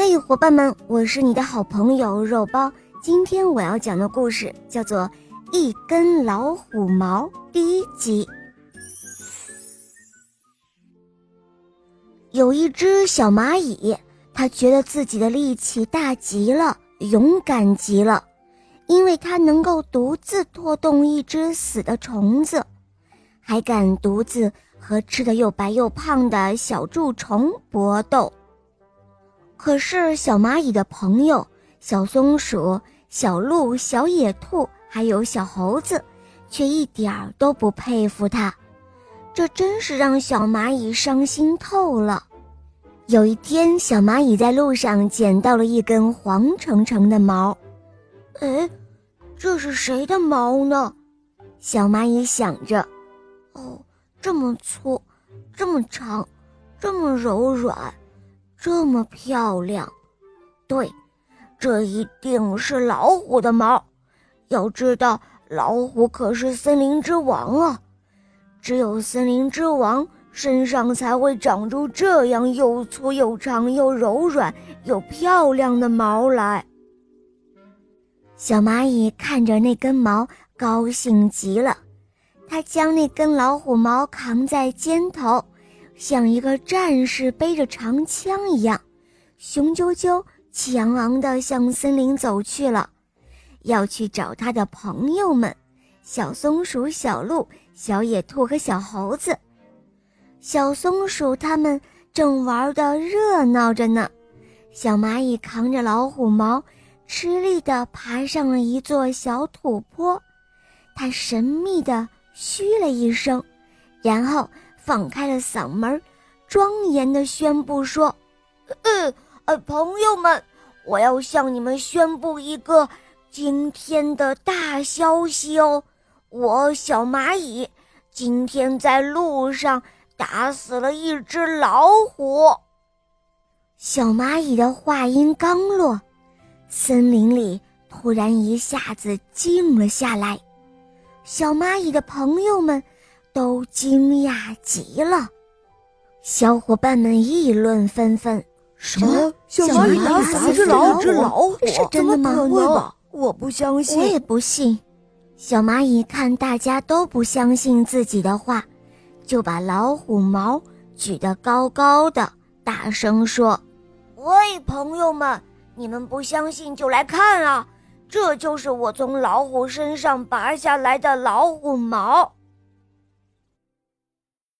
嘿，伙伴们，我是你的好朋友肉包。今天我要讲的故事叫做《一根老虎毛》第一集。有一只小蚂蚁，它觉得自己的力气大极了，勇敢极了，因为它能够独自拖动一只死的虫子，还敢独自和吃的又白又胖的小蛀虫搏斗。可是，小蚂蚁的朋友小松鼠、小鹿、小野兔还有小猴子，却一点儿都不佩服它。这真是让小蚂蚁伤心透了。有一天，小蚂蚁在路上捡到了一根黄澄澄的毛。哎，这是谁的毛呢？小蚂蚁想着。哦，这么粗，这么长，这么柔软。这么漂亮，对，这一定是老虎的毛。要知道，老虎可是森林之王啊！只有森林之王身上才会长出这样又粗又长又柔软又漂亮的毛来。小蚂蚁看着那根毛，高兴极了。它将那根老虎毛扛在肩头。像一个战士背着长枪一样，雄赳赳、气昂昂地向森林走去了，要去找他的朋友们——小松鼠、小鹿、小野兔和小猴子。小松鼠他们正玩得热闹着呢。小蚂蚁扛着老虎毛，吃力地爬上了一座小土坡，它神秘地嘘了一声，然后。放开了嗓门，庄严地宣布说：“呃呃，朋友们，我要向你们宣布一个惊天的大消息哦！我小蚂蚁今天在路上打死了一只老虎。”小蚂蚁的话音刚落，森林里突然一下子静了下来。小蚂蚁的朋友们。都惊讶极了，小伙伴们议论纷纷。什么？小蚂蚁打死只老虎？是真的吗？我不相信。我也不信。小蚂蚁看大家都不相信自己的话，就把老虎毛举得高高的，大声说：“喂，朋友们，你们不相信就来看啊！这就是我从老虎身上拔下来的老虎毛。”